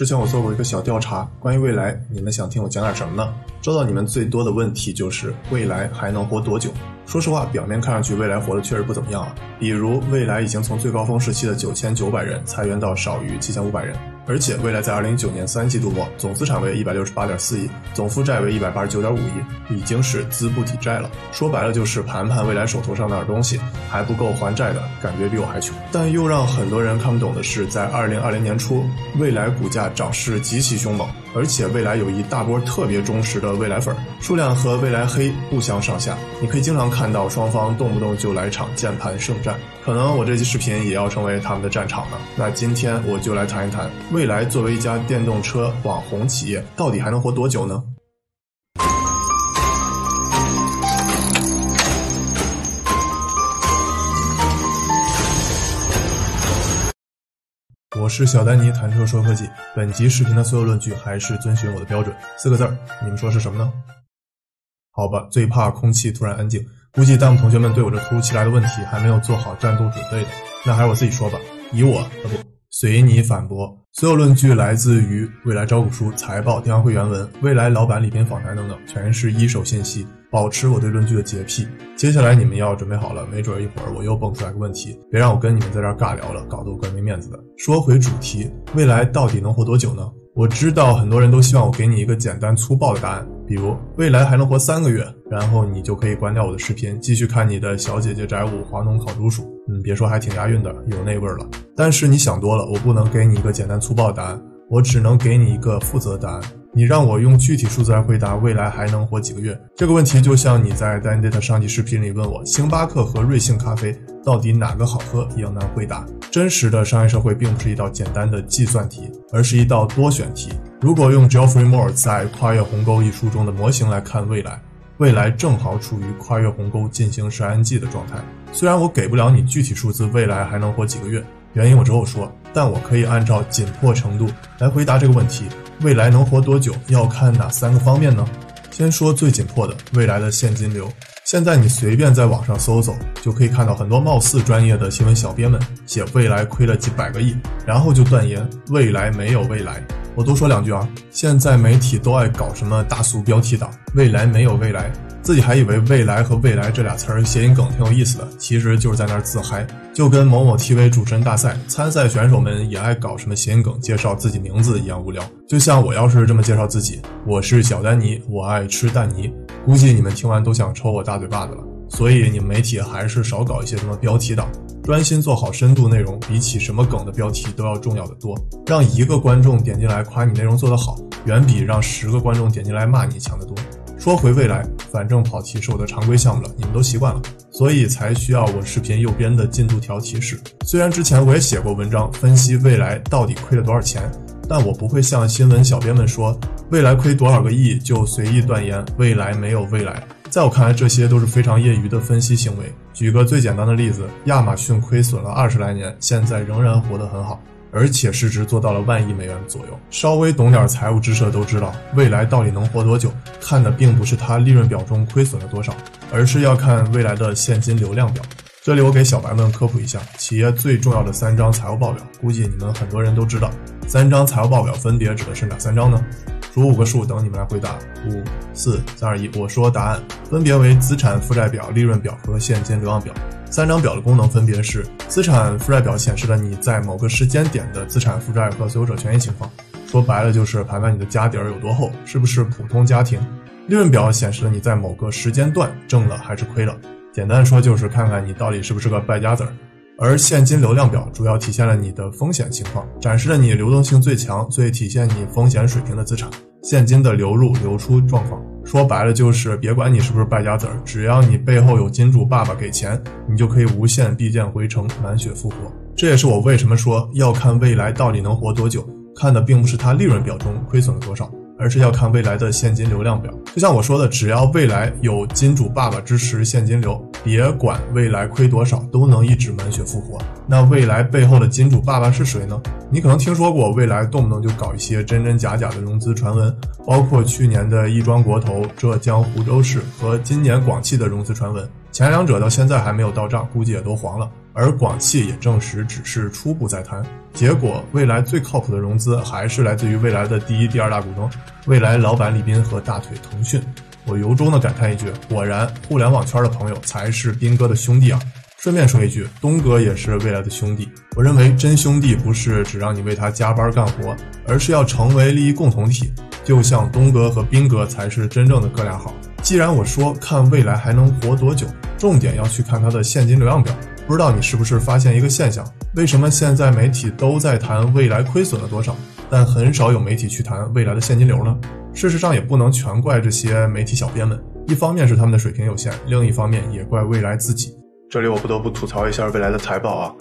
之前我做过一个小调查，关于未来，你们想听我讲点什么呢？收到你们最多的问题就是未来还能活多久？说实话，表面看上去未来活的确实不怎么样啊。比如未来已经从最高峰时期的九千九百人裁员到少于七千五百人，而且未来在二零一九年三季度末总资产为一百六十八点四亿，总负债为一百八十九点五亿，已经是资不抵债了。说白了就是盘盘未来手头上那点东西还不够还债的感觉比我还穷。但又让很多人看不懂的是，在二零二零年初，未来股价涨势极其凶猛，而且未来有一大波特别忠实的未来粉，数量和未来黑不相上下。你可以经常看。到双方动不动就来场键盘圣战，可能我这期视频也要成为他们的战场了。那今天我就来谈一谈，未来作为一家电动车网红企业，到底还能活多久呢？我是小丹尼，谈车说科技。本集视频的所有论据还是遵循我的标准，四个字儿，你们说是什么呢？好吧，最怕空气突然安静。估计弹幕同学们对我这突如其来的问题还没有做好战斗准备的，那还是我自己说吧。以我，啊不，随你反驳。所有论据来自于未来招股书、财报、电话会原文、未来老板里边访谈等等，全是一手信息。保持我对论据的洁癖。接下来你们要准备好了，没准一会儿我又蹦出来个问题，别让我跟你们在这尬聊了，搞得我怪没面子的。说回主题，未来到底能活多久呢？我知道很多人都希望我给你一个简单粗暴的答案，比如未来还能活三个月，然后你就可以关掉我的视频，继续看你的小姐姐宅舞、华农烤猪鼠。嗯，别说还挺押韵的，有那味儿了。但是你想多了，我不能给你一个简单粗暴的答案，我只能给你一个负责答案。你让我用具体数字来回答未来还能活几个月这个问题，就像你在 Dan Data 上期视频里问我星巴克和瑞幸咖啡到底哪个好喝一样难回答。真实的商业社会并不是一道简单的计算题，而是一道多选题。如果用 Geoffrey Moore 在《跨越鸿沟》一书中的模型来看未来，未来正好处于跨越鸿沟进行时 ING 的状态。虽然我给不了你具体数字，未来还能活几个月，原因我之后说，但我可以按照紧迫程度来回答这个问题。未来能活多久，要看哪三个方面呢？先说最紧迫的，未来的现金流。现在你随便在网上搜搜，就可以看到很多貌似专业的新闻小编们写未来亏了几百个亿，然后就断言未来没有未来。我多说两句啊，现在媒体都爱搞什么大俗标题党，未来没有未来。自己还以为未来和未来这俩词儿谐音梗挺有意思的，其实就是在那儿自嗨。就跟某某 TV 主持人大赛参赛选手们也爱搞什么谐音梗介绍自己名字一样无聊。就像我要是这么介绍自己，我是小丹尼，我爱吃蛋泥，估计你们听完都想抽我大嘴巴子了。所以你们媒体还是少搞一些什么标题党，专心做好深度内容，比起什么梗的标题都要重要的多。让一个观众点进来夸你内容做得好，远比让十个观众点进来骂你强得多。说回未来，反正跑题是我的常规项目了，你们都习惯了，所以才需要我视频右边的进度条提示。虽然之前我也写过文章分析未来到底亏了多少钱，但我不会像新闻小编们说未来亏多少个亿就随意断言未来没有未来。在我看来，这些都是非常业余的分析行为。举个最简单的例子，亚马逊亏损了二十来年，现在仍然活得很好。而且市值做到了万亿美元左右，稍微懂点财务知识的都知道，未来到底能活多久，看的并不是它利润表中亏损了多少，而是要看未来的现金流量表。这里我给小白们科普一下，企业最重要的三张财务报表，估计你们很多人都知道。三张财务报表分别指的是哪三张呢？数五个数，等你们来回答。五、四、三、二、一，我说答案，分别为资产负债表、利润表和现金流量表。三张表的功能分别是：资产负债表显示了你在某个时间点的资产负债和所有者权益情况，说白了就是盘盘你的家底儿有多厚，是不是普通家庭；利润表显示了你在某个时间段挣了还是亏了，简单说就是看看你到底是不是个败家子儿；而现金流量表主要体现了你的风险情况，展示了你流动性最强、最体现你风险水平的资产。现金的流入流出状况，说白了就是别管你是不是败家子儿，只要你背后有金主爸爸给钱，你就可以无限避剑回城，满血复活。这也是我为什么说要看未来到底能活多久，看的并不是它利润表中亏损了多少。而是要看未来的现金流量表，就像我说的，只要未来有金主爸爸支持现金流，别管未来亏多少，都能一直满血复活。那未来背后的金主爸爸是谁呢？你可能听说过，未来动不动就搞一些真真假假的融资传闻，包括去年的亦庄国投、浙江湖州市和今年广汽的融资传闻，前两者到现在还没有到账，估计也都黄了。而广汽也证实只是初步在谈。结果，未来最靠谱的融资还是来自于未来的第一、第二大股东，未来老板李斌和大腿腾讯。我由衷的感叹一句：果然，互联网圈的朋友才是斌哥的兄弟啊！顺便说一句，东哥也是未来的兄弟。我认为真兄弟不是只让你为他加班干活，而是要成为利益共同体。就像东哥和斌哥才是真正的哥俩好。既然我说看未来还能活多久，重点要去看他的现金流量表。不知道你是不是发现一个现象？为什么现在媒体都在谈未来亏损了多少，但很少有媒体去谈未来的现金流呢？事实上，也不能全怪这些媒体小编们，一方面是他们的水平有限，另一方面也怪未来自己。这里我不得不吐槽一下未来的财报啊！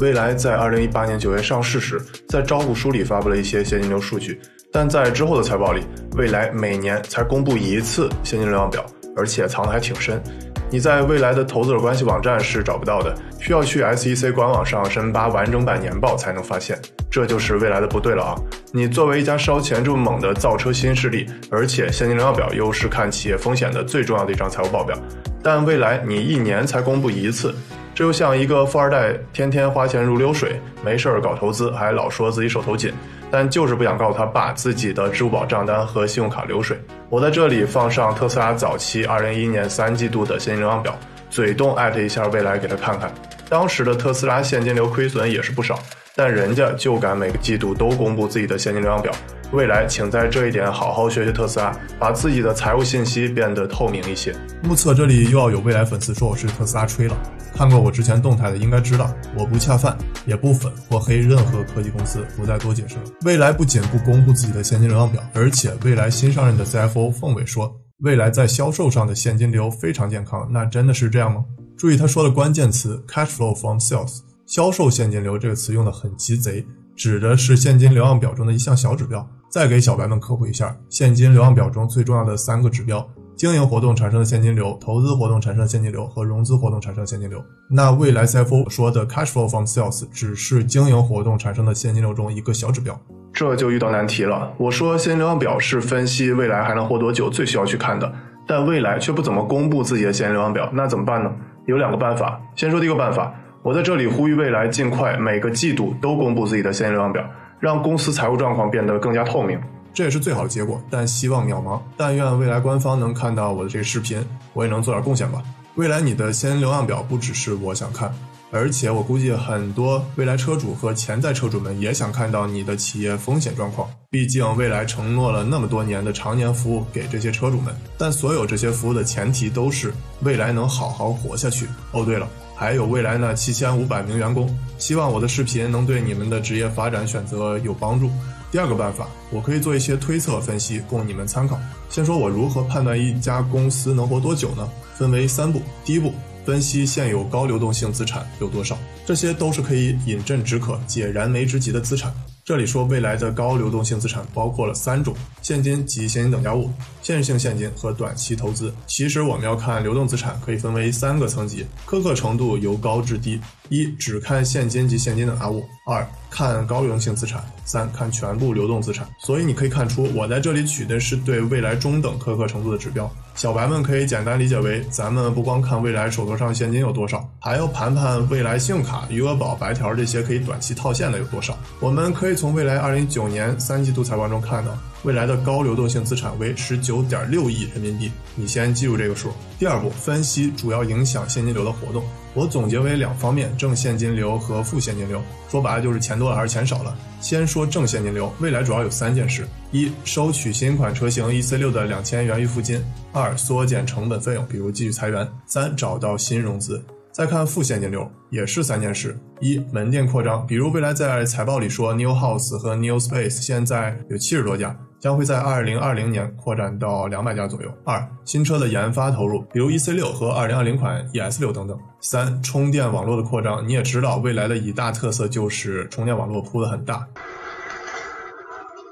未来在二零一八年九月上市时，在招股书里发布了一些现金流数据，但在之后的财报里，未来每年才公布一次现金流量表，而且藏得还挺深。你在未来的投资者关系网站是找不到的，需要去 SEC 官网上申扒完整版年报才能发现。这就是未来的不对了啊！你作为一家烧钱这么猛的造车新势力，而且现金流量表又是看企业风险的最重要的一张财务报表。但未来你一年才公布一次，这就像一个富二代天天花钱如流水，没事儿搞投资，还老说自己手头紧，但就是不想告诉他爸自己的支付宝账单和信用卡流水。我在这里放上特斯拉早期二零一一年三季度的现金流量表，嘴动艾特一下未来给他看看，当时的特斯拉现金流亏损也是不少，但人家就敢每个季度都公布自己的现金流量表。未来，请在这一点好好学学特斯拉，把自己的财务信息变得透明一些。目测这里又要有未来粉丝说我是特斯拉吹了。看过我之前动态的应该知道，我不恰饭，也不粉或黑任何科技公司，不再多解释了。未来不仅不公布自己的现金流量表，而且未来新上任的 CFO 凤伟说，未来在销售上的现金流非常健康。那真的是这样吗？注意他说的关键词 cash flow from sales，销售现金流这个词用的很鸡贼，指的是现金流量表中的一项小指标。再给小白们科普一下，现金流量表中最重要的三个指标：经营活动产生的现金流、投资活动产生的现金流和融资活动产生的现金流。那未来 CFO 说的 cash flow from sales 只是经营活动产生的现金流中一个小指标，这就遇到难题了。我说现金流量表是分析未来还能活多久最需要去看的，但未来却不怎么公布自己的现金流量表，那怎么办呢？有两个办法。先说第一个办法，我在这里呼吁未来尽快每个季度都公布自己的现金流量表。让公司财务状况变得更加透明，这也是最好的结果，但希望渺茫。但愿未来官方能看到我的这个视频，我也能做点贡献吧。未来你的现金流量表不只是我想看，而且我估计很多未来车主和潜在车主们也想看到你的企业风险状况。毕竟未来承诺了那么多年的常年服务给这些车主们，但所有这些服务的前提都是未来能好好活下去。哦，对了。还有未来那七千五百名员工，希望我的视频能对你们的职业发展选择有帮助。第二个办法，我可以做一些推测分析供你们参考。先说我如何判断一家公司能活多久呢？分为三步。第一步，分析现有高流动性资产有多少，这些都是可以饮鸩止渴、解燃眉之急的资产。这里说未来的高流动性资产包括了三种：现金及现金等价物、现实性现金和短期投资。其实我们要看流动资产，可以分为三个层级，苛刻程度由高至低：一、只看现金及现金等价物；二、看高流动性资产；三看全部流动资产。所以你可以看出，我在这里取的是对未来中等苛刻程度的指标。小白们可以简单理解为，咱们不光看未来手头上现金有多少，还要盘盘未来信用卡、余额宝、白条这些可以短期套现的有多少。我们可以从未来二零一九年三季度财报中看到。未来的高流动性资产为十九点六亿人民币，你先记住这个数。第二步，分析主要影响现金流的活动，我总结为两方面：正现金流和负现金流。说白了就是钱多了还是钱少了。先说正现金流，未来主要有三件事：一、收取新款车型 EC 六的两千元预付金；二、缩减成本费用，比如继续裁员；三、找到新融资。再看负现金流，也是三件事：一、门店扩张，比如未来在财报里说 New House 和 New Space 现在有七十多家。将会在二零二零年扩展到两百家左右。二、新车的研发投入，比如 EC 六和二零二零款 ES 六等等。三、充电网络的扩张，你也知道，未来的一大特色就是充电网络铺的很大。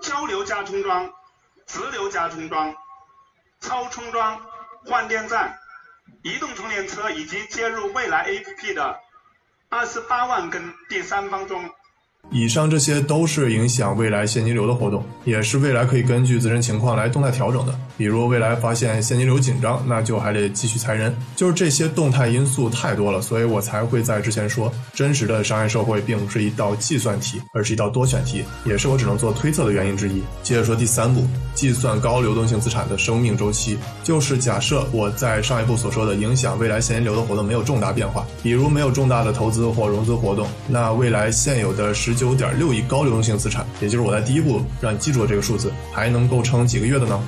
交流加充桩、直流加充桩、超充桩、换电站、移动充电车以及接入未来 APP 的二十八万根第三方桩。以上这些都是影响未来现金流的活动，也是未来可以根据自身情况来动态调整的。比如未来发现现金流紧张，那就还得继续裁人。就是这些动态因素太多了，所以我才会在之前说，真实的商业社会并不是一道计算题，而是一道多选题，也是我只能做推测的原因之一。接着说第三步，计算高流动性资产的生命周期，就是假设我在上一步所说的影响未来现金流的活动没有重大变化，比如没有重大的投资或融资活动，那未来现有的十九点六亿高流动性资产，也就是我在第一步让你记住的这个数字，还能够撑几个月的呢？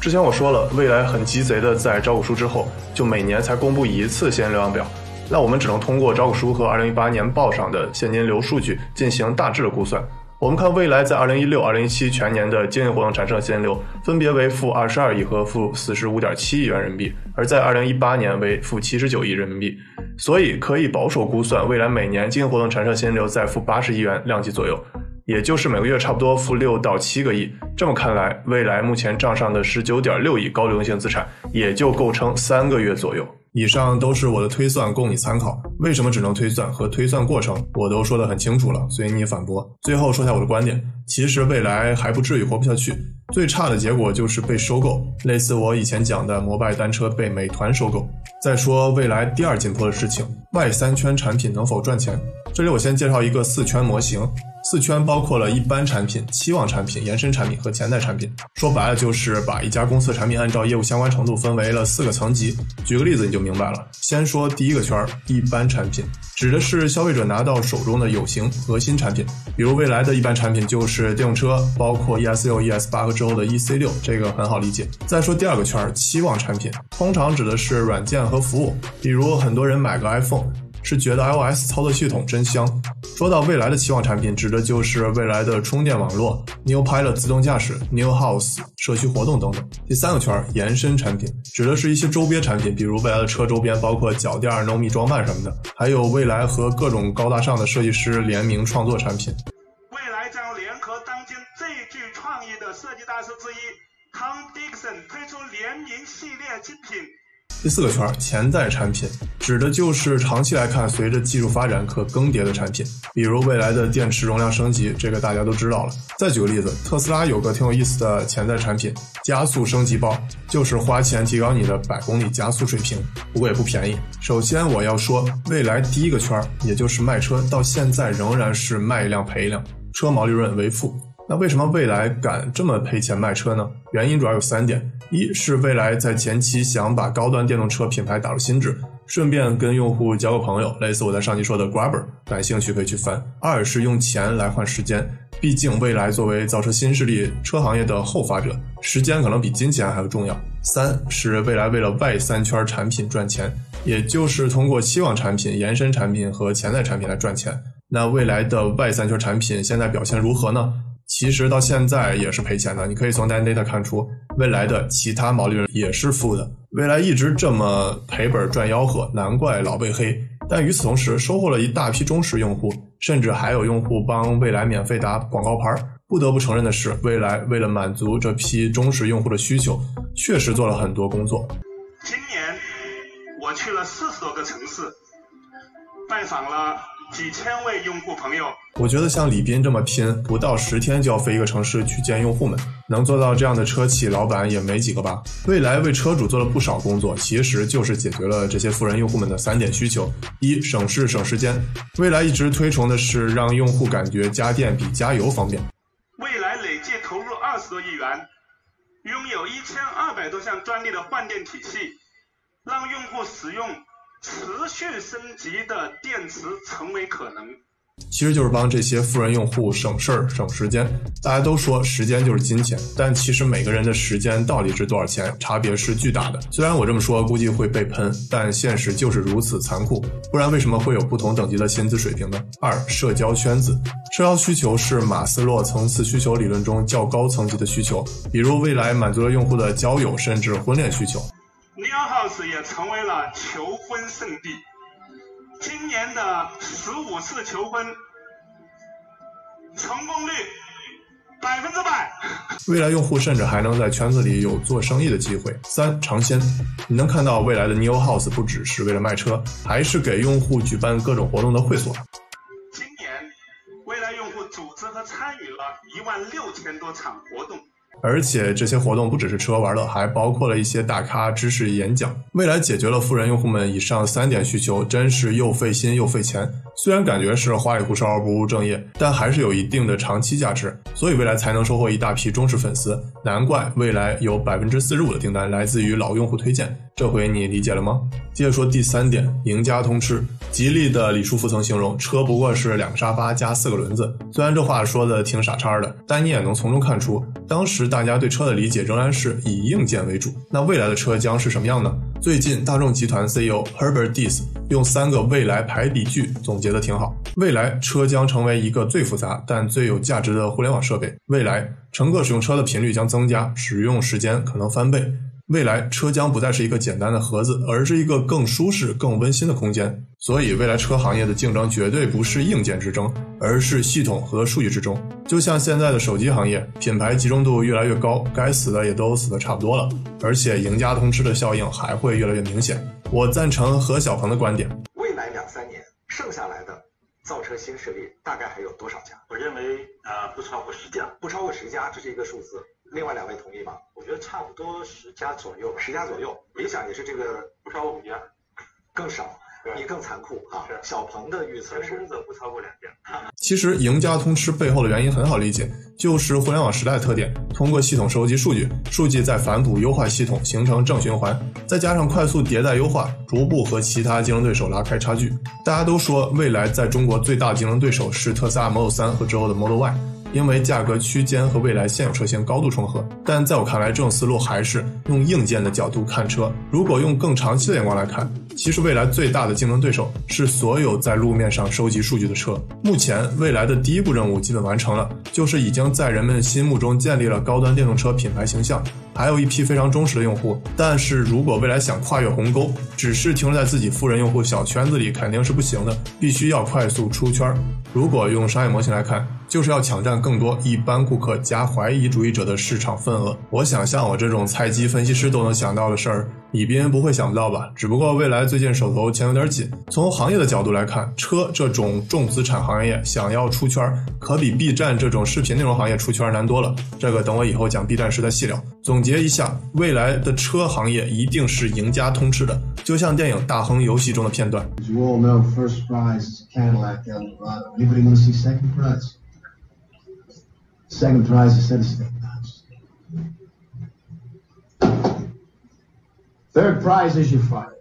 之前我说了，未来很鸡贼的在招股书之后，就每年才公布一次现金流量表，那我们只能通过招股书和二零一八年报上的现金流数据进行大致的估算。我们看未来在二零一六、二零一七全年的经营活动产生的现金流，分别为负二十二亿和负四十五点七亿元人民币，而在二零一八年为负七十九亿人民币。所以可以保守估算，未来每年经营活动产生现金流在负八十亿元量级左右，也就是每个月差不多负六到七个亿。这么看来，未来目前账上的十九点六亿高流动性资产也就够撑三个月左右。以上都是我的推算，供你参考。为什么只能推算和推算过程，我都说得很清楚了，所以你反驳。最后说下我的观点，其实未来还不至于活不下去，最差的结果就是被收购，类似我以前讲的摩拜单车被美团收购。再说未来第二紧迫的事情，外三圈产品能否赚钱？这里我先介绍一个四圈模型。四圈包括了一般产品、期望产品、延伸产品和潜在产品。说白了就是把一家公司的产品按照业务相关程度分为了四个层级。举个例子你就明白了。先说第一个圈，一般产品，指的是消费者拿到手中的有形核心产品，比如未来的一般产品就是电动车，包括 ES 六、ES 八和之后的 EC 六，这个很好理解。再说第二个圈，期望产品，通常指的是软件和服务，比如很多人买个 iPhone。是觉得 iOS 操作系统真香。说到未来的期望产品，指的就是未来的充电网络、New Pilot 自动驾驶、New House 社区活动等等。第三个圈延伸产品，指的是一些周边产品，比如未来的车周边，包括脚垫、n o m i 装扮什么的，还有未来和各种高大上的设计师联名创作产品。未来将联合当今最具创意的设计大师之一 Tom Dixon 推出联名系列精品。第四个圈儿潜在产品，指的就是长期来看随着技术发展可更迭的产品，比如未来的电池容量升级，这个大家都知道了。再举个例子，特斯拉有个挺有意思的潜在产品——加速升级包，就是花钱提高你的百公里加速水平，不过也不便宜。首先我要说，未来第一个圈儿，也就是卖车，到现在仍然是卖一辆赔一辆，车毛利润为负。那为什么未来敢这么赔钱卖车呢？原因主要有三点：一是未来在前期想把高端电动车品牌打入心智，顺便跟用户交个朋友，类似我在上期说的 Grabber，感兴趣可以去翻；二是用钱来换时间，毕竟未来作为造车新势力、车行业的后发者，时间可能比金钱还要重要；三是未来为了外三圈产品赚钱，也就是通过期望产品、延伸产品和潜在产品来赚钱。那未来的外三圈产品现在表现如何呢？其实到现在也是赔钱的，你可以从 data 看出，未来的其他毛利润也是负的。未来一直这么赔本赚吆喝，难怪老被黑。但与此同时，收获了一大批忠实用户，甚至还有用户帮未来免费打广告牌。不得不承认的是，未来为了满足这批忠实用户的需求，确实做了很多工作。今年我去了四十多个城市，拜访了。几千位用户朋友，我觉得像李斌这么拼，不到十天就要飞一个城市去见用户们，能做到这样的车企老板也没几个吧？未来为车主做了不少工作，其实就是解决了这些富人用户们的三点需求：一、省事省时间。未来一直推崇的是让用户感觉家电比加油方便。未来累计投入二十多亿元，拥有一千二百多项专利的换电体系，让用户使用。持续升级的电池成为可能，其实就是帮这些富人用户省事儿、省时间。大家都说时间就是金钱，但其实每个人的时间到底值多少钱，差别是巨大的。虽然我这么说估计会被喷，但现实就是如此残酷。不然为什么会有不同等级的薪资水平呢？二、社交圈子，社交需求是马斯洛层次需求理论中较高层级的需求，比如未来满足了用户的交友甚至婚恋需求。New House 也成为了求婚圣地。今年的十五次求婚成功率百分之百。未来用户甚至还能在圈子里有做生意的机会。三尝鲜，你能看到未来的 New House 不只是为了卖车，还是给用户举办各种活动的会所。今年，未来用户组织和参与了一万六千多场活动。而且这些活动不只是吃喝玩乐，还包括了一些大咖知识演讲。未来解决了富人用户们以上三点需求，真是又费心又费钱。虽然感觉是花里胡哨、不务正业，但还是有一定的长期价值。所以未来才能收获一大批忠实粉丝。难怪未来有百分之四十五的订单来自于老用户推荐。这回你理解了吗？接着说第三点，赢家通吃。吉利的李书福曾形容，车不过是两个沙发加四个轮子。虽然这话说的挺傻叉的，但你也能从中看出，当时大家对车的理解仍然是以硬件为主。那未来的车将是什么样呢？最近大众集团 CEO Herbert Diess 用三个未来排比句总结的挺好。未来车将成为一个最复杂但最有价值的互联网设备。未来乘客使用车的频率将增加，使用时间可能翻倍。未来车将不再是一个简单的盒子，而是一个更舒适、更温馨的空间。所以，未来车行业的竞争绝对不是硬件之争，而是系统和数据之争。就像现在的手机行业，品牌集中度越来越高，该死的也都死的差不多了，而且赢家通吃的效应还会越来越明显。我赞成何小鹏的观点：未来两三年剩下来的造车新势力大概还有多少家？我认为呃，不超过十家，不超过十家，这是一个数字。另外两位同意吗？我觉得差不多十家左右，十家左右。理想也是这个不超过五家，更少，你更残酷啊！小鹏的预测是不超过两家。其实赢家通吃背后的原因很好理解，就是互联网时代的特点，通过系统收集数据，数据再反哺优化系统，形成正循环，再加上快速迭代优化，逐步和其他竞争对手拉开差距。大家都说未来在中国最大的竞争对手是特斯拉 Model 3和之后的 Model Y。因为价格区间和未来现有车型高度重合，但在我看来，这种思路还是用硬件的角度看车。如果用更长期的眼光来看，其实未来最大的竞争对手是所有在路面上收集数据的车。目前，未来的第一步任务基本完成了，就是已经在人们心目中建立了高端电动车品牌形象，还有一批非常忠实的用户。但是如果未来想跨越鸿沟，只是停留在自己富人用户小圈子里，肯定是不行的，必须要快速出圈。如果用商业模型来看，就是要抢占更多一般顾客加怀疑主义者的市场份额。我想像我这种菜鸡分析师都能想到的事儿，李斌不会想不到吧？只不过未来最近手头钱有点紧。从行业的角度来看，车这种重资产行业想要出圈，可比 B 站这种视频内容行业出圈难多了。这个等我以后讲 B 站时再细聊。总结一下，未来的车行业一定是赢家通吃的，就像电影《大亨游戏》中的片段。Second prize Second tries, is said, Third prize is your fire.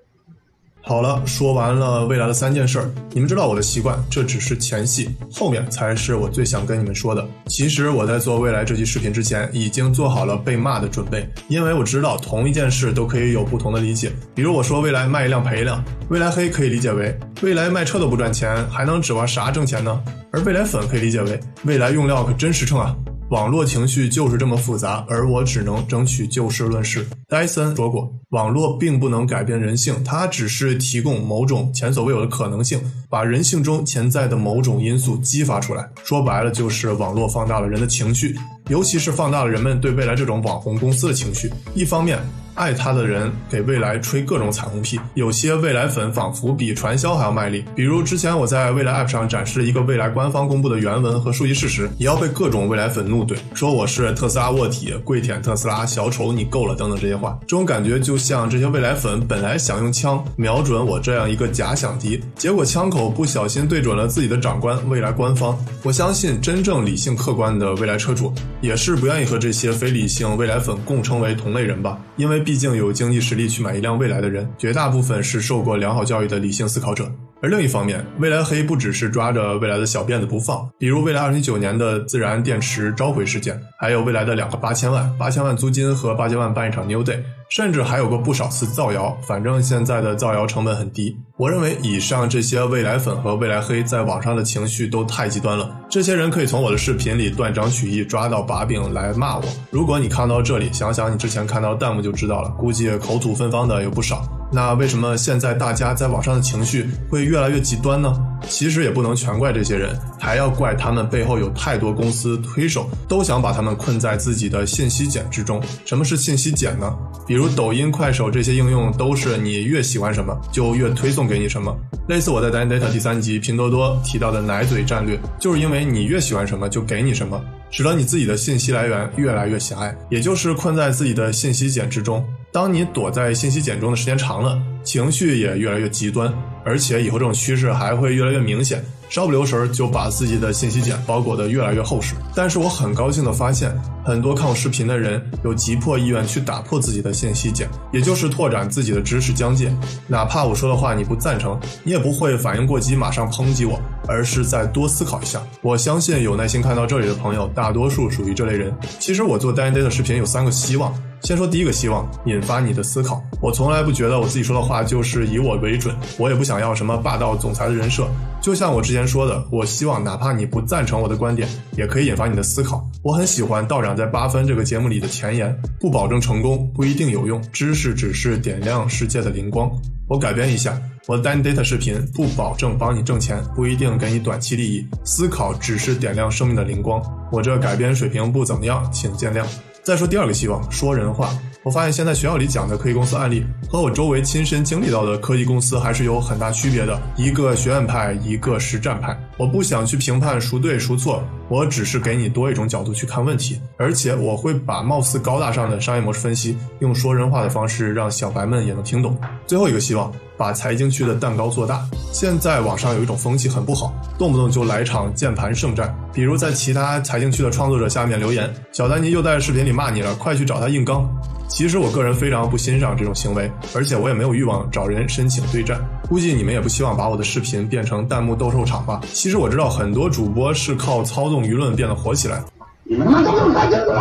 好了，说完了未来的三件事儿，你们知道我的习惯，这只是前戏，后面才是我最想跟你们说的。其实我在做未来这期视频之前，已经做好了被骂的准备，因为我知道同一件事都可以有不同的理解。比如我说未来卖一辆赔一辆，未来黑可以理解为未来卖车都不赚钱，还能指望啥挣钱呢？而未来粉可以理解为未来用料可真实诚啊！网络情绪就是这么复杂，而我只能争取就事论事。戴森说过，网络并不能改变人性，它只是提供某种前所未有的可能性，把人性中潜在的某种因素激发出来。说白了，就是网络放大了人的情绪，尤其是放大了人们对未来这种网红公司的情绪。一方面，爱他的人给未来吹各种彩虹屁，有些未来粉仿佛比传销还要卖力。比如之前我在未来 App 上展示一个未来官方公布的原文和数据事实，也要被各种未来粉怒怼，说我是特斯拉卧底，跪舔特斯拉，小丑你够了等等这些话。这种感觉就像这些未来粉本来想用枪瞄准我这样一个假想敌，结果枪口不小心对准了自己的长官未来官方。我相信真正理性客观的未来车主也是不愿意和这些非理性未来粉共称为同类人吧，因为。毕竟有经济实力去买一辆未来的人，绝大部分是受过良好教育的理性思考者。而另一方面，未来黑不只是抓着未来的小辫子不放，比如未来二零一九年的自然电池召回事件，还有未来的两个八千万、八千万租金和八千万办一场 New Day。甚至还有过不少次造谣，反正现在的造谣成本很低。我认为以上这些未来粉和未来黑在网上的情绪都太极端了。这些人可以从我的视频里断章取义，抓到把柄来骂我。如果你看到这里，想想你之前看到弹幕就知道了，估计口吐芬芳的有不少。那为什么现在大家在网上的情绪会越来越极端呢？其实也不能全怪这些人，还要怪他们背后有太多公司推手都想把他们困在自己的信息茧之中。什么是信息茧呢？比如抖音、快手这些应用都是你越喜欢什么就越推送给你什么。类似我在 Data 第三集拼多多提到的奶嘴战略，就是因为你越喜欢什么就给你什么。使得你自己的信息来源越来越狭隘，也就是困在自己的信息茧之中。当你躲在信息茧中的时间长了，情绪也越来越极端，而且以后这种趋势还会越来越明显。稍不留神就把自己的信息茧包裹得越来越厚实。但是我很高兴地发现，很多看我视频的人有急迫意愿去打破自己的信息茧，也就是拓展自己的知识疆界。哪怕我说的话你不赞成，你也不会反应过激马上抨击我，而是再多思考一下。我相信有耐心看到这里的朋友，大多数属于这类人。其实我做 Day Day 的视频有三个希望。先说第一个希望，引发你的思考。我从来不觉得我自己说的话就是以我为准，我也不想要什么霸道总裁的人设。就像我之前说的，我希望哪怕你不赞成我的观点，也可以引发你的思考。我很喜欢道长在八分这个节目里的前言：不保证成功，不一定有用，知识只是点亮世界的灵光。我改编一下，我的 Dan Data 视频不保证帮你挣钱，不一定给你短期利益，思考只是点亮生命的灵光。我这改编水平不怎么样，请见谅。再说第二个希望，说人话。我发现现在学校里讲的科技公司案例和我周围亲身经历到的科技公司还是有很大区别的。一个学院派，一个实战派。我不想去评判孰对孰错，我只是给你多一种角度去看问题，而且我会把貌似高大上的商业模式分析，用说人话的方式让小白们也能听懂。最后一个希望，把财经区的蛋糕做大。现在网上有一种风气很不好，动不动就来场键盘圣战，比如在其他财经区的创作者下面留言，小丹尼又在视频里骂你了，快去找他硬刚。其实我个人非常不欣赏这种行为，而且我也没有欲望找人申请对战。估计你们也不希望把我的视频变成弹幕斗兽场吧？其实我知道很多主播是靠操纵舆论变得火起来。你们他妈都用太清楚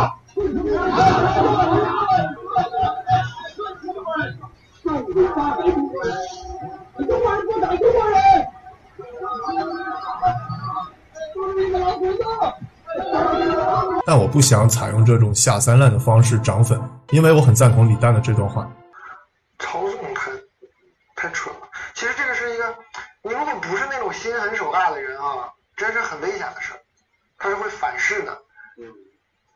但我不想采用这种下三滥的方式涨粉，因为我很赞同李诞的这段话。操纵太太蠢了。其实这个是一个，你如果不是那种心狠手辣的人啊，真是很危险的事儿，他是会反噬的。嗯，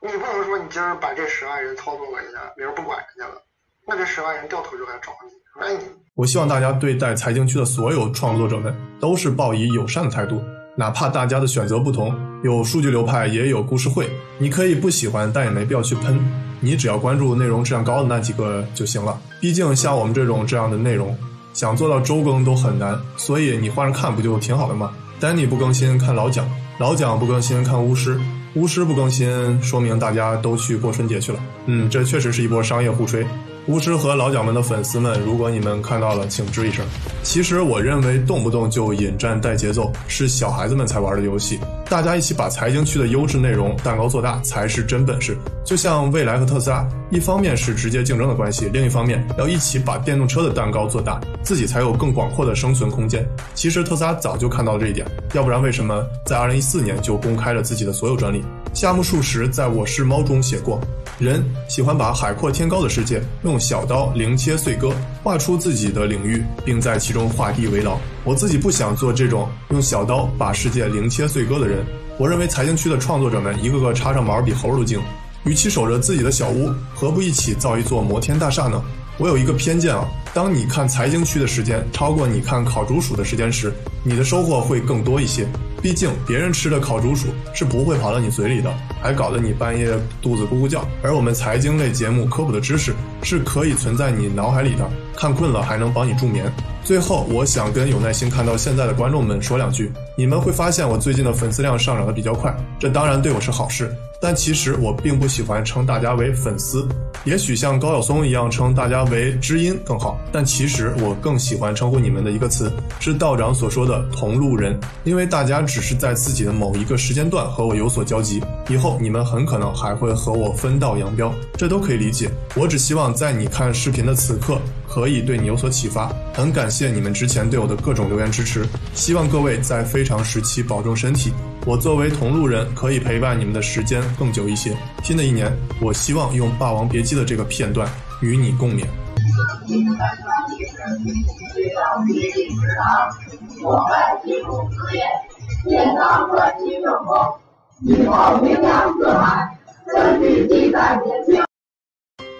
你不能说你今儿把这十万人操纵了一下，明儿不管人家了，那这十万人掉头就来找你，说你。我希望大家对待财经区的所有创作者们都是抱以友善的态度。哪怕大家的选择不同，有数据流派，也有故事会，你可以不喜欢，但也没必要去喷。你只要关注内容质量高的那几个就行了。毕竟像我们这种这样的内容，想做到周更都很难，所以你换着看不就挺好的吗？丹尼不更新看老蒋，老蒋不更新看巫师，巫师不更新说明大家都去过春节去了。嗯，这确实是一波商业互吹。巫师和老蒋们的粉丝们，如果你们看到了，请吱一声。其实我认为，动不动就引战带节奏是小孩子们才玩的游戏。大家一起把财经区的优质内容蛋糕做大才是真本事。就像蔚来和特斯拉，一方面是直接竞争的关系，另一方面要一起把电动车的蛋糕做大，自己才有更广阔的生存空间。其实特斯拉早就看到了这一点，要不然为什么在2014年就公开了自己的所有专利？夏目漱石在我是猫中写过，人喜欢把海阔天高的世界用小刀零切碎割，画出自己的领域，并在其中画地为牢。我自己不想做这种用小刀把世界零切碎割的人。我认为财经区的创作者们一个个插上毛比猴都精，与其守着自己的小屋，何不一起造一座摩天大厦呢？我有一个偏见啊，当你看财经区的时间超过你看烤竹鼠的时间时，你的收获会更多一些。毕竟别人吃的烤竹鼠是不会跑到你嘴里的，还搞得你半夜肚子咕咕叫。而我们财经类节目科普的知识是可以存在你脑海里的，看困了还能帮你助眠。最后，我想跟有耐心看到现在的观众们说两句：你们会发现我最近的粉丝量上涨的比较快，这当然对我是好事。但其实我并不喜欢称大家为粉丝，也许像高晓松一样称大家为知音更好。但其实我更喜欢称呼你们的一个词，是道长所说的同路人，因为大家只是在自己的某一个时间段和我有所交集，以后你们很可能还会和我分道扬镳，这都可以理解。我只希望在你看视频的此刻，可以对你有所启发。很感谢你们之前对我的各种留言支持，希望各位在非常时期保重身体。我作为同路人，可以陪伴你们的时间更久一些。新的一年，我希望用《霸王别姬》的这个片段与你共勉。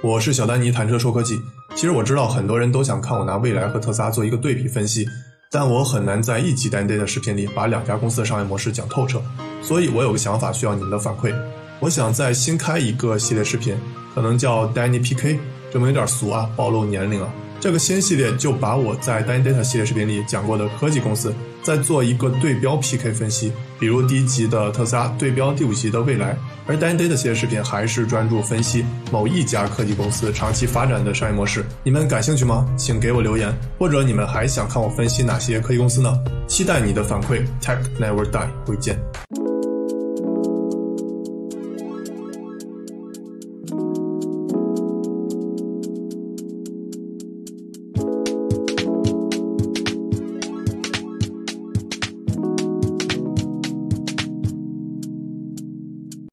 我是小丹尼，谈车说科技。其实我知道很多人都想看我拿蔚来和特斯拉做一个对比分析。但我很难在一集单 day 的视频里把两家公司的商业模式讲透彻，所以我有个想法需要你们的反馈。我想再新开一个系列视频，可能叫 Danny PK，这么有点俗啊，暴露年龄了。这个新系列就把我在 Danny Data 系列视频里讲过的科技公司，再做一个对标 PK 分析，比如第一集的特斯拉对标第五集的未来，而 Danny Data 系列视频还是专注分析某一家科技公司长期发展的商业模式。你们感兴趣吗？请给我留言，或者你们还想看我分析哪些科技公司呢？期待你的反馈。Tech Never Die，会见。